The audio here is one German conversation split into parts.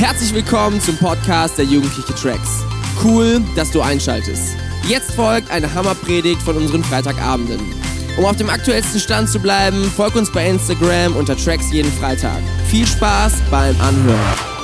Herzlich willkommen zum Podcast der Jugendliche Tracks. Cool, dass du einschaltest. Jetzt folgt eine Hammerpredigt von unseren Freitagabenden. Um auf dem aktuellsten Stand zu bleiben, folg uns bei Instagram unter Tracks jeden Freitag. Viel Spaß beim Anhören.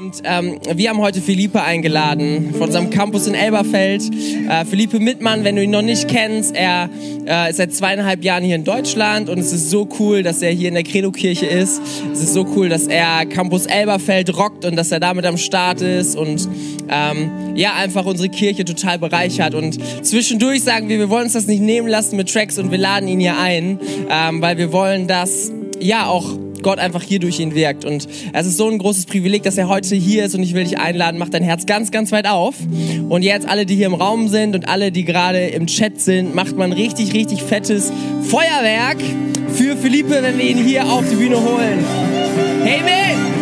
Und ähm, wir haben heute Philippe eingeladen von unserem Campus in Elberfeld. Äh, Philippe Mittmann, wenn du ihn noch nicht kennst, er äh, ist seit zweieinhalb Jahren hier in Deutschland und es ist so cool, dass er hier in der Credo-Kirche ist. Es ist so cool, dass er Campus Elberfeld rockt und dass er damit am Start ist und ähm, ja, einfach unsere Kirche total bereichert. Und zwischendurch sagen wir, wir wollen uns das nicht nehmen lassen mit Tracks und wir laden ihn hier ein, ähm, weil wir wollen, dass ja auch Gott einfach hier durch ihn wirkt. Und es ist so ein großes Privileg, dass er heute hier ist und ich will dich einladen, mach dein Herz ganz, ganz weit auf. Und jetzt alle, die hier im Raum sind und alle, die gerade im Chat sind, macht man richtig, richtig fettes Feuerwerk für Philippe, wenn wir ihn hier auf die Bühne holen. Hey, man!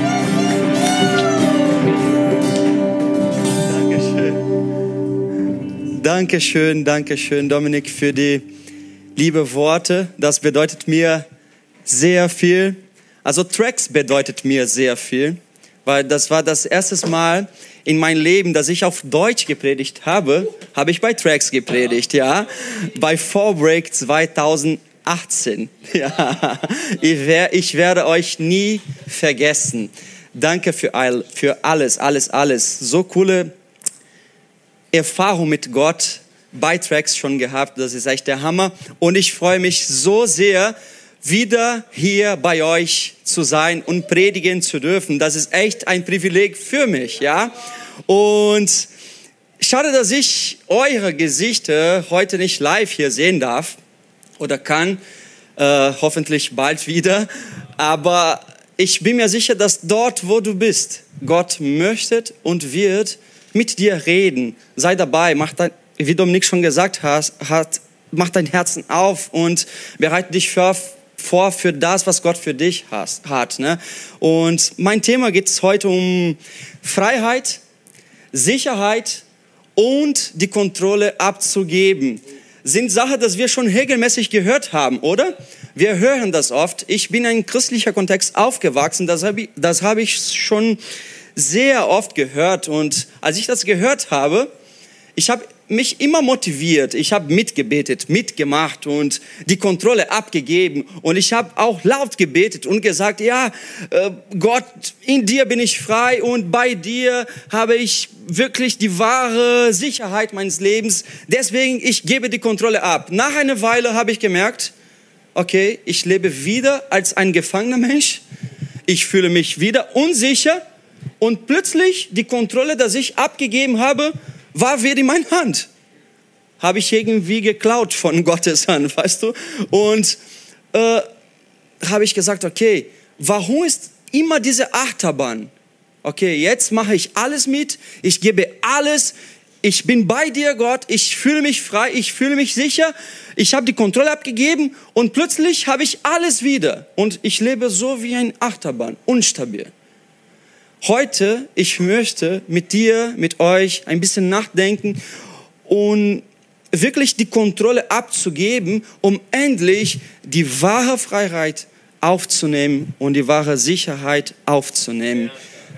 Dankeschön, Dankeschön, Dominik, für die liebe Worte. Das bedeutet mir sehr viel. Also Tracks bedeutet mir sehr viel, weil das war das erste Mal in meinem Leben, dass ich auf Deutsch gepredigt habe, habe ich bei Tracks gepredigt, ja, bei Forbreak 2018. Ja, ich, werde euch nie vergessen. Danke für, all, für alles, alles, alles. So coole Erfahrung mit Gott bei Tracks schon gehabt. Das ist echt der Hammer. Und ich freue mich so sehr, wieder hier bei euch zu sein und predigen zu dürfen. Das ist echt ein Privileg für mich, ja. Und schade, dass ich eure Gesichter heute nicht live hier sehen darf oder kann. Äh, hoffentlich bald wieder. Aber ich bin mir sicher, dass dort, wo du bist, Gott möchte und wird mit dir reden. Sei dabei, mach dein, wie Dominik schon gesagt hat, hat mach dein Herzen auf und bereite dich für, vor für das, was Gott für dich hat. Ne? Und mein Thema geht es heute um Freiheit, Sicherheit und die Kontrolle abzugeben. Sind Sachen, das wir schon regelmäßig gehört haben, oder? Wir hören das oft. Ich bin in einem christlichen Kontext aufgewachsen, das habe ich, das hab ich schon sehr oft gehört. Und als ich das gehört habe, ich habe mich immer motiviert. Ich habe mitgebetet, mitgemacht und die Kontrolle abgegeben. Und ich habe auch laut gebetet und gesagt, ja, äh, Gott, in dir bin ich frei und bei dir habe ich wirklich die wahre Sicherheit meines Lebens. Deswegen, ich gebe die Kontrolle ab. Nach einer Weile habe ich gemerkt, okay, ich lebe wieder als ein gefangener Mensch. Ich fühle mich wieder unsicher und plötzlich die Kontrolle, die ich abgegeben habe, war wieder in meiner Hand. Habe ich irgendwie geklaut von Gottes Hand, weißt du? Und äh, habe ich gesagt, okay, warum ist immer diese Achterbahn? Okay, jetzt mache ich alles mit, ich gebe alles, ich bin bei dir, Gott, ich fühle mich frei, ich fühle mich sicher, ich habe die Kontrolle abgegeben und plötzlich habe ich alles wieder und ich lebe so wie ein Achterbahn, unstabil. Heute, ich möchte mit dir, mit euch ein bisschen nachdenken und wirklich die Kontrolle abzugeben, um endlich die wahre Freiheit aufzunehmen und die wahre Sicherheit aufzunehmen.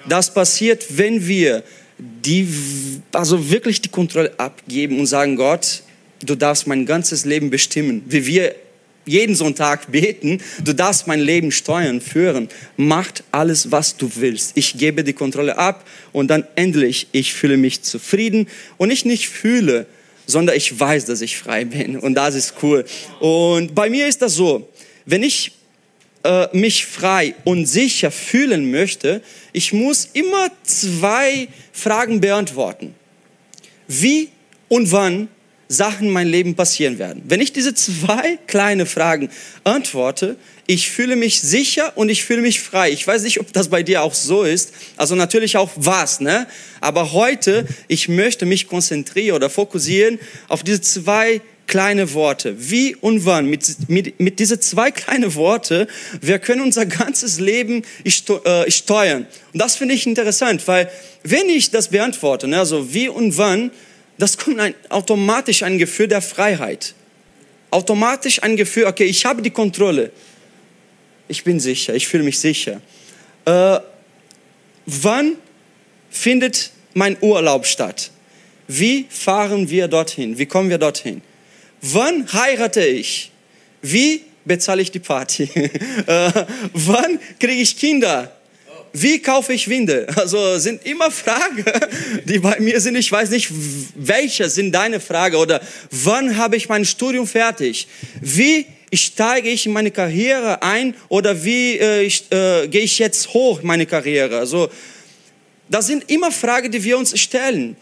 Das passiert, wenn wir die, also wirklich die Kontrolle abgeben und sagen, Gott, du darfst mein ganzes Leben bestimmen, wie wir jeden Sonntag beten, du darfst mein Leben steuern, führen. Macht alles, was du willst. Ich gebe die Kontrolle ab und dann endlich, ich fühle mich zufrieden und ich nicht fühle, sondern ich weiß, dass ich frei bin und das ist cool. Und bei mir ist das so, wenn ich äh, mich frei und sicher fühlen möchte, ich muss immer zwei Fragen beantworten. Wie und wann Sachen in meinem Leben passieren werden. Wenn ich diese zwei kleine Fragen antworte, ich fühle mich sicher und ich fühle mich frei. Ich weiß nicht, ob das bei dir auch so ist. Also natürlich auch was, ne? Aber heute, ich möchte mich konzentrieren oder fokussieren auf diese zwei kleine Worte. Wie und wann? Mit, mit, mit diese zwei kleine Worte, wir können unser ganzes Leben äh, steuern. Und das finde ich interessant, weil wenn ich das beantworte, ne, also wie und wann, das kommt ein, automatisch ein Gefühl der Freiheit. Automatisch ein Gefühl, okay, ich habe die Kontrolle. Ich bin sicher, ich fühle mich sicher. Äh, wann findet mein Urlaub statt? Wie fahren wir dorthin? Wie kommen wir dorthin? Wann heirate ich? Wie bezahle ich die Party? äh, wann kriege ich Kinder? Wie kaufe ich Winde? Also sind immer Fragen, die bei mir sind. Ich weiß nicht, welche sind deine Frage oder wann habe ich mein Studium fertig? Wie steige ich in meine Karriere ein oder wie äh, ich, äh, gehe ich jetzt hoch meine Karriere? Also das sind immer Fragen, die wir uns stellen.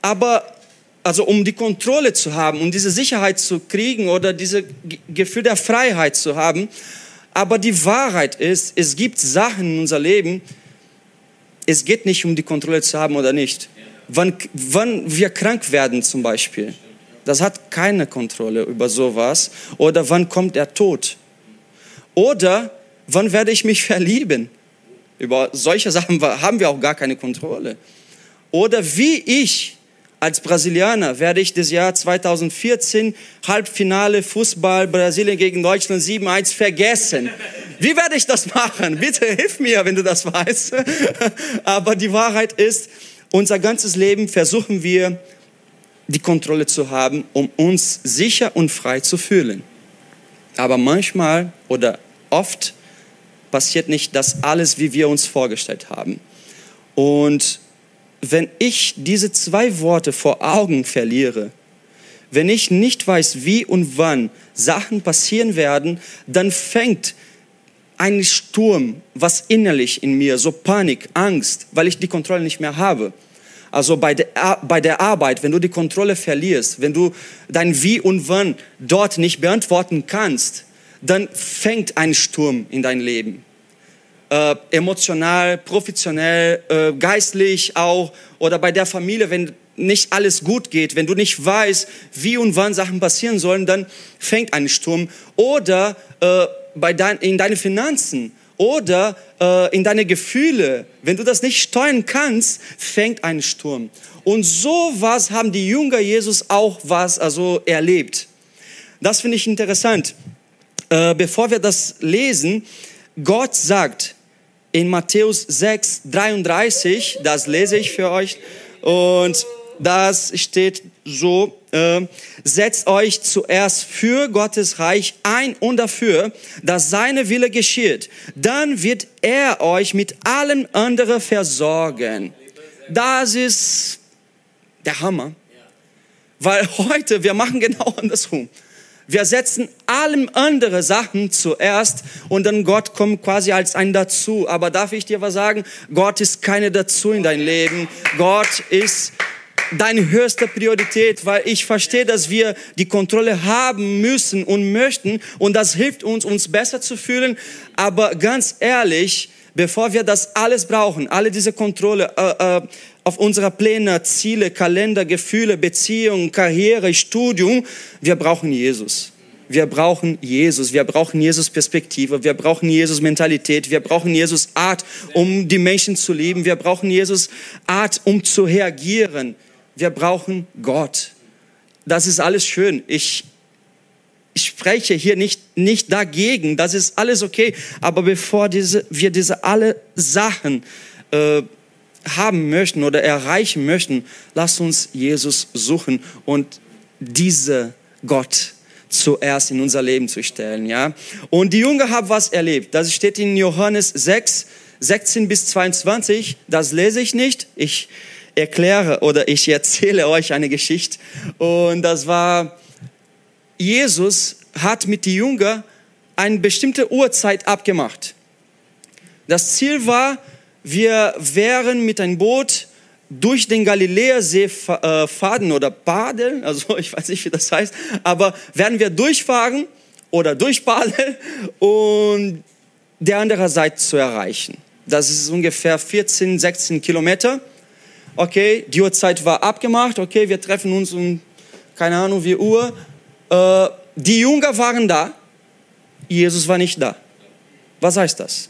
Aber also um die Kontrolle zu haben, um diese Sicherheit zu kriegen oder dieses Gefühl der Freiheit zu haben. Aber die Wahrheit ist, es gibt Sachen in unser Leben, es geht nicht um die Kontrolle zu haben oder nicht. Wann, wann wir krank werden zum Beispiel, das hat keine Kontrolle über sowas. Oder wann kommt der Tod? Oder wann werde ich mich verlieben? Über solche Sachen haben wir auch gar keine Kontrolle. Oder wie ich als Brasilianer werde ich das Jahr 2014 Halbfinale Fußball Brasilien gegen Deutschland 7-1 vergessen. Wie werde ich das machen? Bitte hilf mir, wenn du das weißt. Aber die Wahrheit ist, unser ganzes Leben versuchen wir, die Kontrolle zu haben, um uns sicher und frei zu fühlen. Aber manchmal oder oft passiert nicht das alles, wie wir uns vorgestellt haben. Und wenn ich diese zwei Worte vor Augen verliere, wenn ich nicht weiß, wie und wann Sachen passieren werden, dann fängt ein Sturm, was innerlich in mir, so Panik, Angst, weil ich die Kontrolle nicht mehr habe. Also bei der, bei der Arbeit, wenn du die Kontrolle verlierst, wenn du dein Wie und Wann dort nicht beantworten kannst, dann fängt ein Sturm in dein Leben äh, emotional, professionell, äh, geistlich auch oder bei der Familie, wenn nicht alles gut geht, wenn du nicht weißt, wie und wann Sachen passieren sollen, dann fängt ein Sturm. Oder äh, bei dein, in deine Finanzen oder äh, in deine Gefühle. Wenn du das nicht steuern kannst, fängt ein Sturm. Und so was haben die Jünger Jesus auch was also erlebt. Das finde ich interessant. Äh, bevor wir das lesen, Gott sagt, in Matthäus 6, 33, das lese ich für euch, und das steht so, äh, setzt euch zuerst für Gottes Reich ein und dafür, dass seine Wille geschieht. Dann wird er euch mit allem anderen versorgen. Das ist der Hammer. Weil heute, wir machen genau andersrum. Wir setzen allem andere Sachen zuerst und dann Gott kommt quasi als ein dazu. Aber darf ich dir was sagen? Gott ist keine dazu in dein Leben. Gott ist deine höchste Priorität, weil ich verstehe, dass wir die Kontrolle haben müssen und möchten und das hilft uns, uns besser zu fühlen. Aber ganz ehrlich, bevor wir das alles brauchen, alle diese Kontrolle äh, äh, auf unsere Pläne, Ziele, Kalender, Gefühle, Beziehungen, Karriere, Studium, wir brauchen Jesus. Wir brauchen Jesus, wir brauchen Jesus Perspektive, wir brauchen Jesus Mentalität, wir brauchen Jesus Art, um die Menschen zu lieben, wir brauchen Jesus Art, um zu reagieren. Wir brauchen Gott. Das ist alles schön. Ich, ich spreche hier nicht, nicht dagegen, das ist alles okay. Aber bevor diese, wir diese alle Sachen äh, haben möchten oder erreichen möchten, lasst uns Jesus suchen und diese Gott zuerst in unser Leben zu stellen, ja. Und die Jünger haben was erlebt. Das steht in Johannes 6, 16 bis 22. Das lese ich nicht. Ich erkläre oder ich erzähle euch eine Geschichte. Und das war Jesus hat mit den Jüngern eine bestimmte Uhrzeit abgemacht. Das Ziel war, wir wären mit einem Boot durch den Galiläersee äh, fahren oder baden, also ich weiß nicht, wie das heißt, aber werden wir durchfahren oder durchbaden und der andere Seite zu erreichen. Das ist ungefähr 14, 16 Kilometer. Okay, die Uhrzeit war abgemacht. Okay, wir treffen uns um keine Ahnung wie Uhr. Äh, die Jünger waren da, Jesus war nicht da. Was heißt das?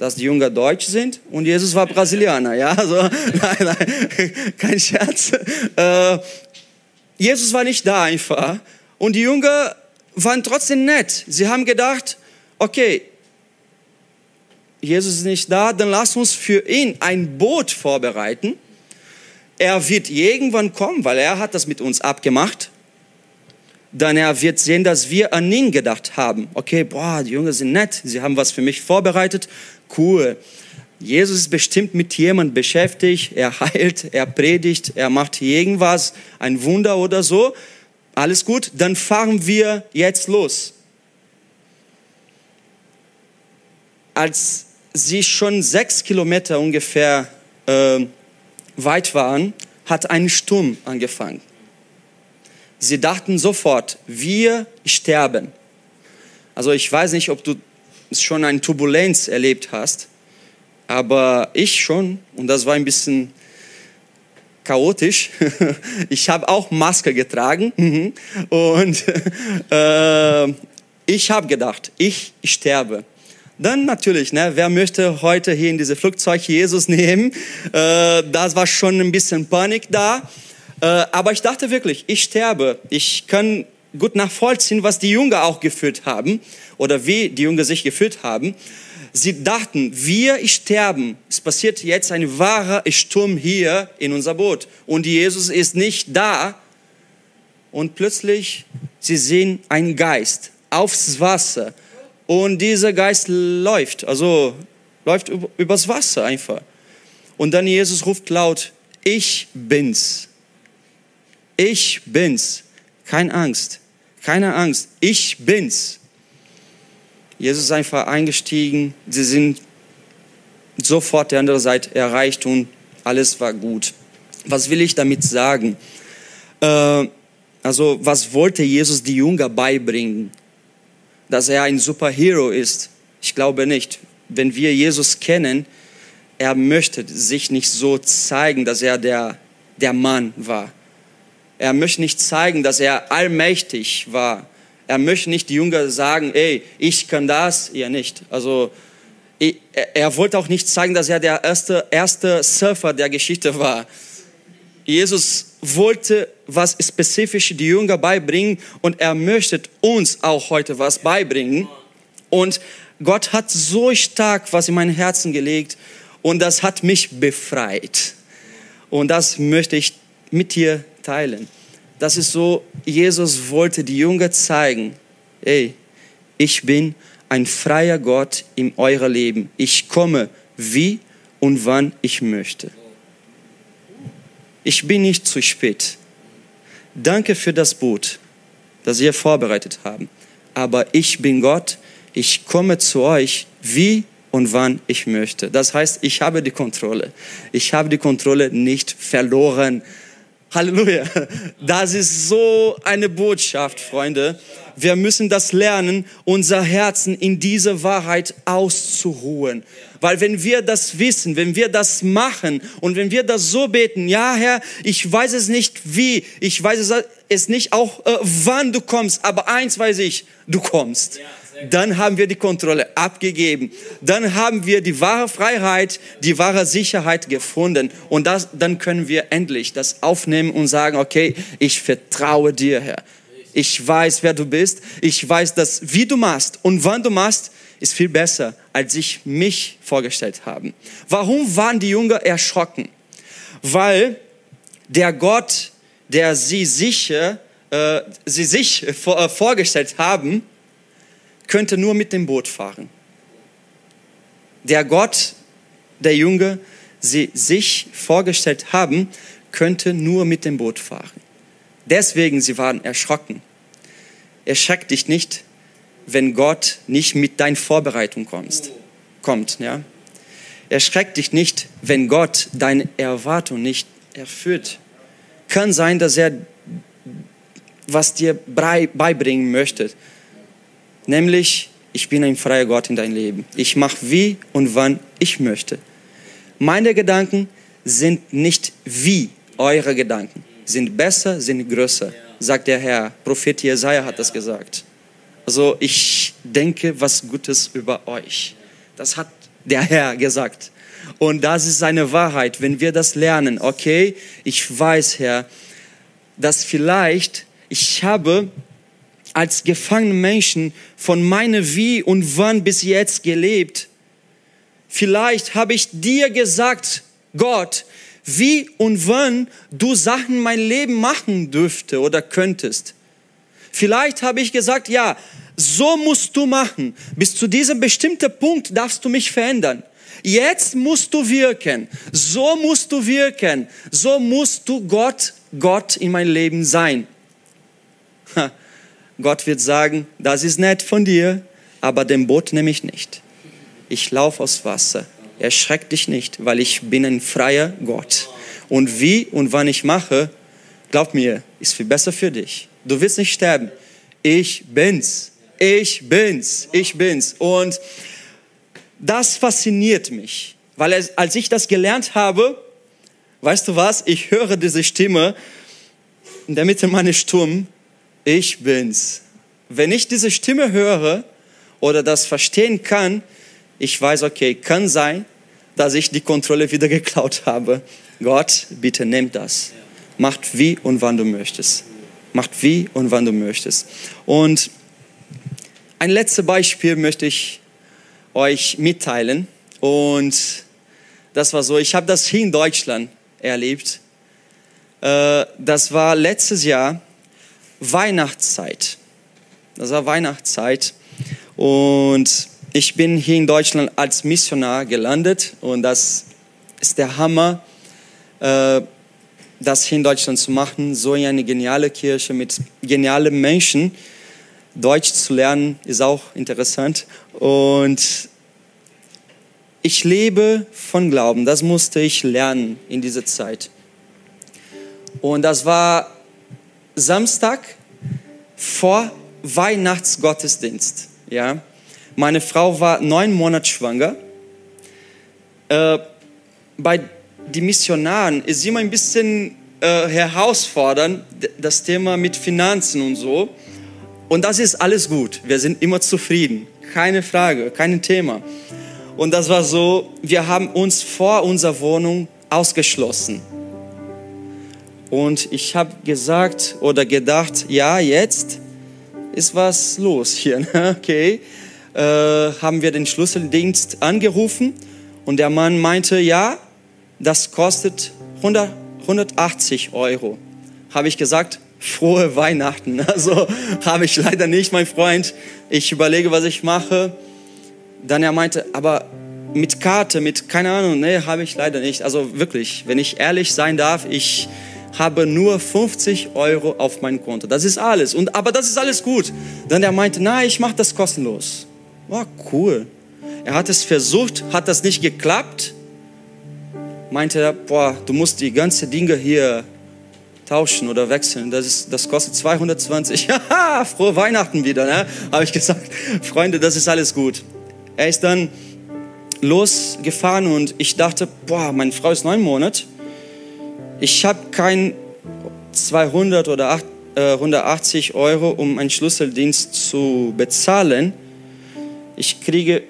Dass die Jünger deutsch sind und Jesus war Brasilianer. Ja, also, nein, nein, kein Scherz. Äh, Jesus war nicht da einfach. Und die Jünger waren trotzdem nett. Sie haben gedacht, okay, Jesus ist nicht da, dann lass uns für ihn ein Boot vorbereiten. Er wird irgendwann kommen, weil er hat das mit uns abgemacht. Dann er wird sehen, dass wir an ihn gedacht haben. Okay, boah, die Jünger sind nett, sie haben was für mich vorbereitet. Cool. Jesus ist bestimmt mit jemandem beschäftigt, er heilt, er predigt, er macht irgendwas, ein Wunder oder so. Alles gut, dann fahren wir jetzt los. Als sie schon sechs Kilometer ungefähr äh, weit waren, hat ein Sturm angefangen. Sie dachten sofort, wir sterben. Also ich weiß nicht, ob du schon eine Turbulenz erlebt hast, aber ich schon und das war ein bisschen chaotisch. Ich habe auch Maske getragen mhm. und äh, ich habe gedacht, ich sterbe. Dann natürlich, ne, wer möchte heute hier in diese Flugzeug Jesus nehmen? Äh, das war schon ein bisschen Panik da. Äh, aber ich dachte wirklich, ich sterbe. Ich kann gut nachvollziehen, was die Jünger auch gefühlt haben oder wie die Jünger sich gefühlt haben. Sie dachten, wir sterben. Es passiert jetzt ein wahrer Sturm hier in unser Boot und Jesus ist nicht da. Und plötzlich, sie sehen einen Geist aufs Wasser und dieser Geist läuft, also läuft übers Wasser einfach. Und dann Jesus ruft laut, ich bin's. Ich bin's. Keine Angst. Keine Angst. Ich bin's. Jesus ist einfach eingestiegen. Sie sind sofort der andere Seite erreicht und alles war gut. Was will ich damit sagen? Äh, also, was wollte Jesus die Jünger beibringen? Dass er ein Superhero ist? Ich glaube nicht. Wenn wir Jesus kennen, er möchte sich nicht so zeigen, dass er der, der Mann war. Er möchte nicht zeigen, dass er allmächtig war. Er möchte nicht die Jünger sagen, ey, ich kann das, ihr nicht. Also er wollte auch nicht zeigen, dass er der erste, erste Surfer der Geschichte war. Jesus wollte was spezifisch die Jünger beibringen und er möchte uns auch heute was beibringen. Und Gott hat so stark was in mein Herzen gelegt und das hat mich befreit. Und das möchte ich mit dir teilen. Das ist so, Jesus wollte die Jünger zeigen, ey, ich bin ein freier Gott in euer Leben. Ich komme wie und wann ich möchte. Ich bin nicht zu spät. Danke für das Boot, das ihr vorbereitet habt. Aber ich bin Gott. Ich komme zu euch wie und wann ich möchte. Das heißt, ich habe die Kontrolle. Ich habe die Kontrolle nicht verloren. Halleluja. Das ist so eine Botschaft, Freunde. Wir müssen das lernen, unser Herzen in diese Wahrheit auszuruhen. Weil wenn wir das wissen, wenn wir das machen und wenn wir das so beten, ja Herr, ich weiß es nicht wie, ich weiß es nicht auch äh, wann du kommst, aber eins weiß ich, du kommst. Dann haben wir die Kontrolle abgegeben. Dann haben wir die wahre Freiheit, die wahre Sicherheit gefunden. Und das, dann können wir endlich das aufnehmen und sagen, okay, ich vertraue dir, Herr. Ich weiß, wer du bist. Ich weiß, dass wie du machst und wann du machst, ist viel besser, als ich mich vorgestellt habe. Warum waren die Jünger erschrocken? Weil der Gott, der sie sicher, äh, sie sich vor, äh, vorgestellt haben, könnte nur mit dem Boot fahren. Der Gott, der Jünger, sie sich vorgestellt haben, könnte nur mit dem Boot fahren. Deswegen sie waren erschrocken. Erschreck dich nicht, wenn Gott nicht mit deiner Vorbereitung kommst, kommt. Ja? Erschreck dich nicht, wenn Gott deine Erwartung nicht erfüllt. Kann sein, dass er was dir beibringen möchte, Nämlich, ich bin ein freier Gott in dein Leben. Ich mache wie und wann ich möchte. Meine Gedanken sind nicht wie eure Gedanken, sind besser, sind größer, sagt der Herr. Prophet Jesaja hat das gesagt. Also ich denke was Gutes über euch. Das hat der Herr gesagt. Und das ist seine Wahrheit. Wenn wir das lernen, okay, ich weiß, Herr, dass vielleicht ich habe als gefangene Menschen von meiner Wie und wann bis jetzt gelebt. vielleicht habe ich dir gesagt, Gott, wie und wann du Sachen in mein Leben machen dürfte oder könntest. Vielleicht habe ich gesagt, ja, so musst du machen. Bis zu diesem bestimmten Punkt darfst du mich verändern. Jetzt musst du wirken. So musst du wirken. So musst du Gott, Gott in mein Leben sein. Gott wird sagen, das ist nett von dir, aber den Boot nehme ich nicht. Ich laufe aus Wasser. Erschreck dich nicht, weil ich bin ein freier Gott. Und wie und wann ich mache, glaub mir, ist viel besser für dich. Du wirst nicht sterben. Ich bin's. Ich bin's. Ich bin's. Und das fasziniert mich, weil als ich das gelernt habe, weißt du was, ich höre diese Stimme in der Mitte meines Sturm, ich bin's. Wenn ich diese Stimme höre oder das verstehen kann, ich weiß, okay, kann sein, dass ich die Kontrolle wieder geklaut habe. Gott, bitte nimm das. Macht wie und wann du möchtest. Macht wie und wann du möchtest. Und ein letztes Beispiel möchte ich euch mitteilen. Und das war so, ich habe das hier in Deutschland erlebt. Äh, das war letztes Jahr Weihnachtszeit. Das war Weihnachtszeit. Und ich bin hier in Deutschland als Missionar gelandet. Und das ist der Hammer, äh, das hier in Deutschland zu machen. So eine geniale Kirche mit genialen Menschen. Deutsch zu lernen ist auch interessant. Und ich lebe von Glauben. Das musste ich lernen in dieser Zeit. Und das war Samstag vor Weihnachtsgottesdienst. Ja, meine Frau war neun Monate schwanger. Äh, bei den Missionaren ist immer ein bisschen äh, herausfordernd das Thema mit Finanzen und so. Und das ist alles gut. Wir sind immer zufrieden. Keine Frage, kein Thema. Und das war so, wir haben uns vor unserer Wohnung ausgeschlossen. Und ich habe gesagt oder gedacht, ja, jetzt ist was los hier. Ne? Okay, äh, haben wir den Schlüsseldienst angerufen und der Mann meinte, ja, das kostet 100, 180 Euro. Habe ich gesagt, frohe Weihnachten. Also habe ich leider nicht, mein Freund. Ich überlege, was ich mache. Dann er meinte, aber mit Karte, mit keine Ahnung, ne, habe ich leider nicht. Also wirklich, wenn ich ehrlich sein darf, ich habe nur 50 Euro auf mein Konto. Das ist alles. Und, aber das ist alles gut. Dann er meinte, nein, ich mache das kostenlos. War cool. Er hat es versucht, hat das nicht geklappt. Meinte er, boah, du musst die ganzen Dinge hier tauschen oder wechseln. Das, ist, das kostet 220. Haha, frohe Weihnachten wieder. Ne? Habe ich gesagt, Freunde, das ist alles gut. Er ist dann losgefahren und ich dachte, boah, meine Frau ist neun Monate ich habe kein 200 oder 8, äh, 180 Euro, um einen Schlüsseldienst zu bezahlen. Ich kriege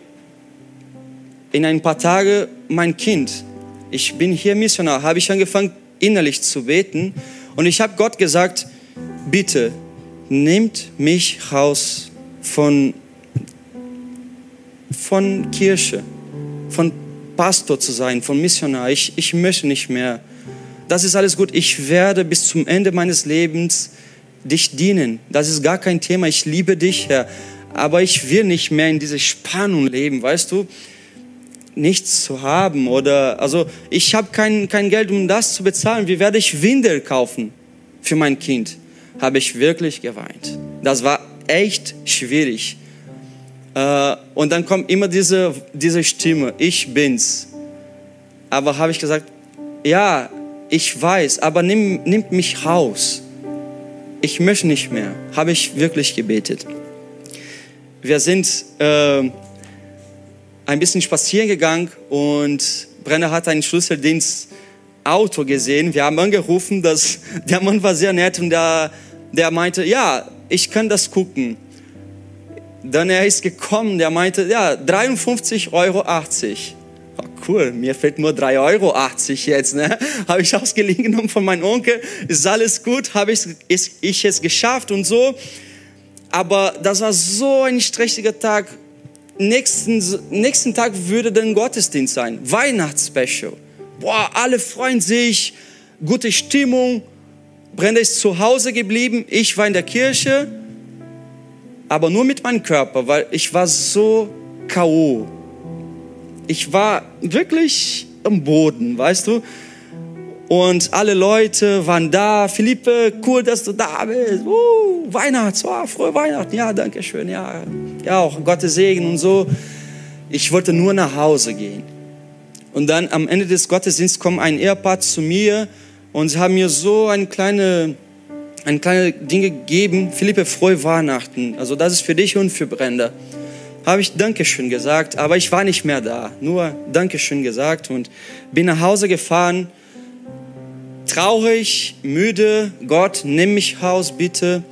in ein paar Tagen mein Kind. Ich bin hier Missionar, habe ich angefangen innerlich zu beten und ich habe Gott gesagt, bitte nehmt mich raus von, von Kirche, von Pastor zu sein, von Missionar. Ich, ich möchte nicht mehr das ist alles gut. Ich werde bis zum Ende meines Lebens dich dienen. Das ist gar kein Thema. Ich liebe dich, Herr. Aber ich will nicht mehr in dieser Spannung leben, weißt du? Nichts zu haben oder, also ich habe kein, kein Geld, um das zu bezahlen. Wie werde ich Windel kaufen für mein Kind? Habe ich wirklich geweint. Das war echt schwierig. Äh, und dann kommt immer diese, diese Stimme, ich bin's. Aber habe ich gesagt, ja, ich weiß, aber nimm, nimmt mich raus. Ich möchte nicht mehr, habe ich wirklich gebetet. Wir sind äh, ein bisschen spazieren gegangen und Brenner hat einen Schlüsseldienst Auto gesehen. Wir haben angerufen, dass der Mann war sehr nett und der, der meinte, ja, ich kann das gucken. Dann er ist gekommen, der meinte, ja, 53,80 Euro cool, mir fehlt nur 3,80 Euro jetzt. Ne? Habe ich ausgeliehen genommen von meinem Onkel, ist alles gut, habe ich, ich es geschafft und so. Aber das war so ein stressiger Tag. nächsten, nächsten Tag würde dann Gottesdienst sein, Weihnachtsspecial. Boah, alle freuen sich, gute Stimmung. Brenda ist zu Hause geblieben, ich war in der Kirche, aber nur mit meinem Körper, weil ich war so K.O. Ich war wirklich am Boden, weißt du? Und alle Leute waren da. Philippe, cool, dass du da bist. Uh, Weihnachts, oh, frohe Weihnachten. Ja, danke schön. Ja, ja, auch Gottes Segen und so. Ich wollte nur nach Hause gehen. Und dann am Ende des Gottesdienstes kommt ein Ehepaar zu mir und sie haben mir so ein kleine, ein kleine Ding gegeben. Philippe, frohe Weihnachten. Also das ist für dich und für Brenda. Habe ich Dankeschön gesagt, aber ich war nicht mehr da. Nur Dankeschön gesagt und bin nach Hause gefahren traurig, müde, Gott, nimm mich raus, bitte.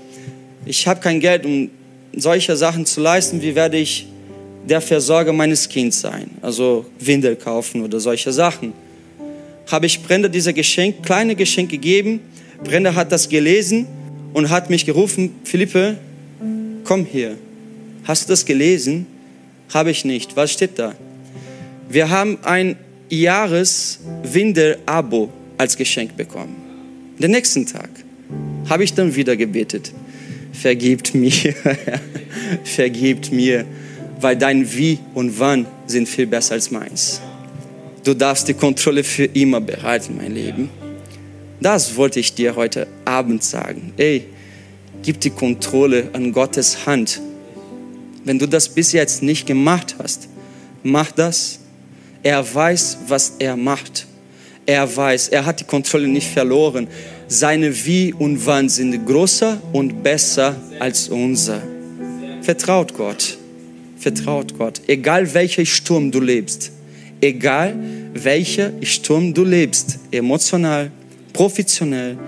Ich habe kein Geld, um solche Sachen zu leisten. Wie werde ich der Versorger meines Kindes sein? Also Windel kaufen oder solche Sachen. Habe ich Brenda diese Geschenk, kleine Geschenk gegeben. Brenda hat das gelesen und hat mich gerufen, Philippe, komm hier. Hast du das gelesen? Habe ich nicht. Was steht da? Wir haben ein Jahreswindel-Abo als Geschenk bekommen. Den nächsten Tag habe ich dann wieder gebetet. Vergibt mir, vergibt mir, weil dein Wie und Wann sind viel besser als meins. Du darfst die Kontrolle für immer behalten, mein Leben. Das wollte ich dir heute Abend sagen. Ey, gib die Kontrolle an Gottes Hand. Wenn du das bis jetzt nicht gemacht hast, mach das. Er weiß, was er macht. Er weiß, er hat die Kontrolle nicht verloren. Seine Wie und Wann sind größer und besser als unser. Vertraut Gott. Vertraut Gott. Egal welcher Sturm du lebst. Egal welcher Sturm du lebst. Emotional, professionell,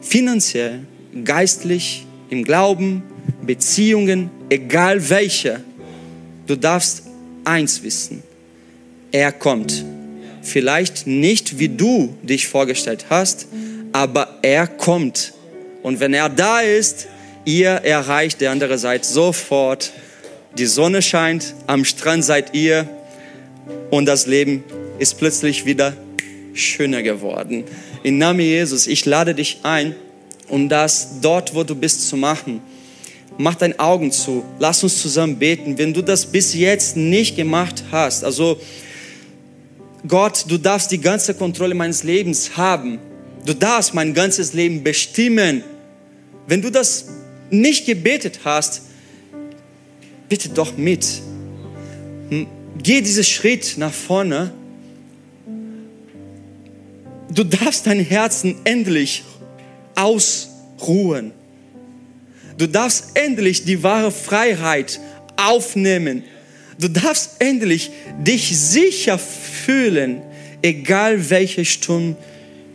finanziell, geistlich, im Glauben, Beziehungen, egal welcher. Du darfst eins wissen. Er kommt Vielleicht nicht, wie du dich vorgestellt hast, aber er kommt. Und wenn er da ist, ihr erreicht die andere Seite sofort. Die Sonne scheint, am Strand seid ihr und das Leben ist plötzlich wieder schöner geworden. Im Namen Jesus, ich lade dich ein, um das dort, wo du bist, zu machen. Mach deine Augen zu. Lass uns zusammen beten. Wenn du das bis jetzt nicht gemacht hast, also Gott, du darfst die ganze Kontrolle meines Lebens haben. Du darfst mein ganzes Leben bestimmen. Wenn du das nicht gebetet hast, bitte doch mit. Geh diesen Schritt nach vorne. Du darfst dein Herzen endlich ausruhen. Du darfst endlich die wahre Freiheit aufnehmen Du darfst endlich dich sicher fühlen, egal welche Sturm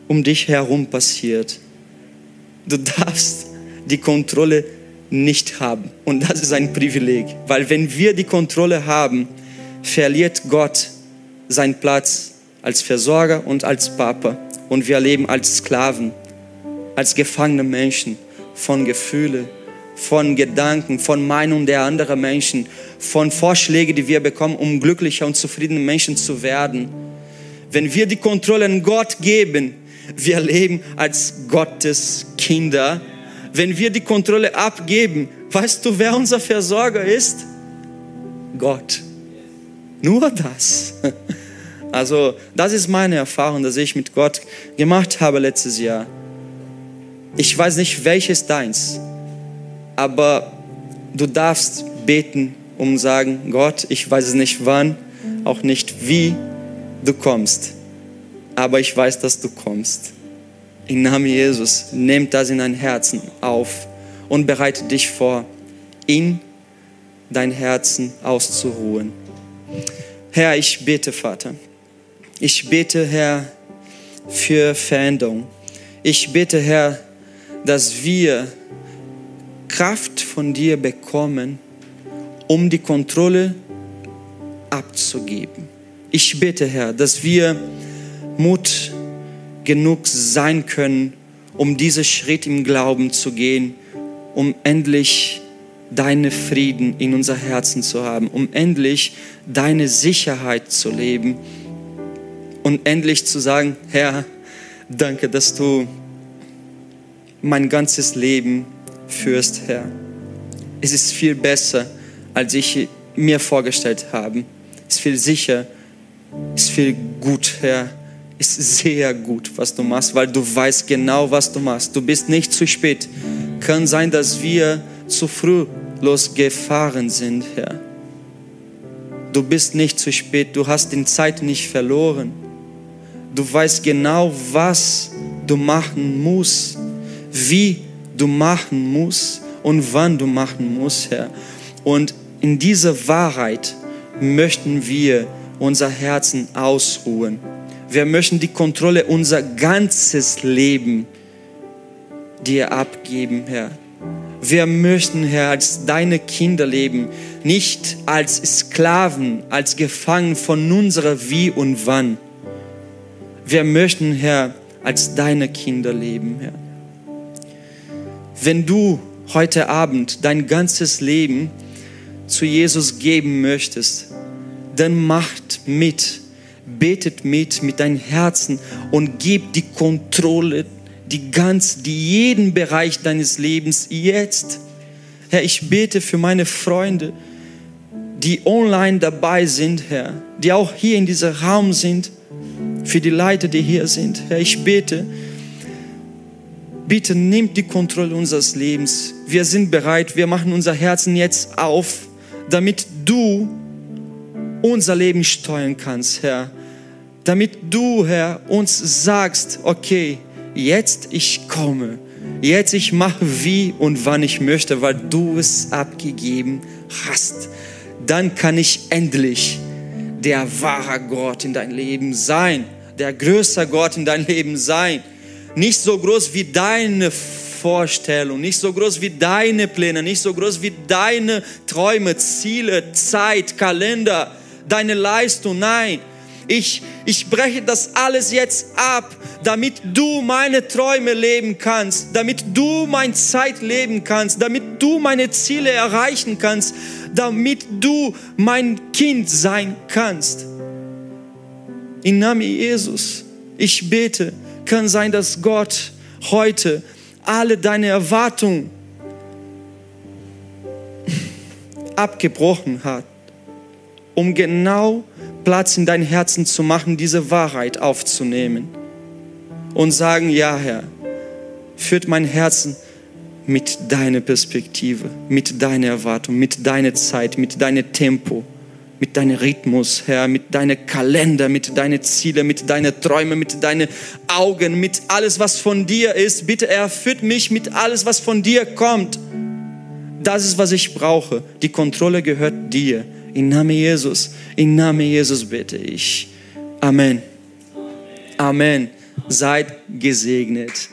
um dich herum passiert. Du darfst die Kontrolle nicht haben. Und das ist ein Privileg, weil wenn wir die Kontrolle haben, verliert Gott seinen Platz als Versorger und als Papa. Und wir leben als Sklaven, als gefangene Menschen von Gefühlen, von Gedanken, von Meinungen der anderen Menschen, von Vorschlägen, die wir bekommen, um glücklicher und zufriedene Menschen zu werden. Wenn wir die Kontrolle an Gott geben, wir leben als Gottes Kinder. Wenn wir die Kontrolle abgeben, weißt du, wer unser Versorger ist? Gott. Nur das. Also, das ist meine Erfahrung, dass ich mit Gott gemacht habe letztes Jahr. Ich weiß nicht, welches deins aber du darfst beten, um zu sagen, Gott, ich weiß es nicht wann, auch nicht wie du kommst, aber ich weiß, dass du kommst. Im Namen Jesus, nimm das in dein Herzen auf und bereite dich vor, in dein Herzen auszuruhen. Herr, ich bete, Vater. Ich bete, Herr, für Veränderung. Ich bete, Herr, dass wir Kraft von dir bekommen, um die Kontrolle abzugeben. Ich bitte, Herr, dass wir Mut genug sein können, um diesen Schritt im Glauben zu gehen, um endlich deine Frieden in unser Herzen zu haben, um endlich deine Sicherheit zu leben und endlich zu sagen, Herr, danke, dass du mein ganzes Leben führst, Herr. Es ist viel besser, als ich mir vorgestellt habe. Es ist viel sicher, es ist viel gut, Herr. Es ist sehr gut, was du machst, weil du weißt genau, was du machst. Du bist nicht zu spät. Kann sein, dass wir zu früh losgefahren sind, Herr. Du bist nicht zu spät, du hast die Zeit nicht verloren. Du weißt genau, was du machen musst, wie du machen musst und wann du machen musst, Herr. Und in dieser Wahrheit möchten wir unser Herzen ausruhen. Wir möchten die Kontrolle unser ganzes Leben dir abgeben, Herr. Wir möchten, Herr, als deine Kinder leben, nicht als Sklaven, als Gefangen von unserer Wie und Wann. Wir möchten, Herr, als deine Kinder leben, Herr. Wenn du heute Abend dein ganzes Leben zu Jesus geben möchtest, dann macht mit, betet mit mit deinem Herzen und gib die Kontrolle die ganz, die jeden Bereich deines Lebens jetzt. Herr, ich bete für meine Freunde, die online dabei sind, Herr, die auch hier in diesem Raum sind, für die Leiter, die hier sind. Herr, ich bete, bitte nimm die Kontrolle unseres Lebens. Wir sind bereit, wir machen unser Herzen jetzt auf, damit du unser Leben steuern kannst, Herr. Damit du, Herr, uns sagst, okay, jetzt ich komme, jetzt ich mache wie und wann ich möchte, weil du es abgegeben hast. Dann kann ich endlich der wahre Gott in dein Leben sein, der größere Gott in dein Leben sein. Nicht so groß wie deine Vorstellung, nicht so groß wie deine Pläne, nicht so groß wie deine Träume, Ziele, Zeit, Kalender, deine Leistung. Nein, ich, ich breche das alles jetzt ab, damit du meine Träume leben kannst, damit du meine Zeit leben kannst, damit du meine Ziele erreichen kannst, damit du mein Kind sein kannst. Im Namen Jesus, ich bete, kann sein, dass Gott heute alle deine Erwartungen abgebrochen hat, um genau Platz in dein Herzen zu machen, diese Wahrheit aufzunehmen und sagen, ja Herr, führt mein Herzen mit deiner Perspektive, mit deiner Erwartung, mit deiner Zeit, mit deinem Tempo, mit deinem Rhythmus, Herr, mit deinem Kalender, mit deinen Zielen, mit deinen Träumen, mit deinen Augen, mit alles, was von dir ist. Bitte erfüllt mich mit alles, was von dir kommt. Das ist, was ich brauche. Die Kontrolle gehört dir. Im Namen Jesus, im Namen Jesus bitte ich. Amen. Amen. Seid gesegnet.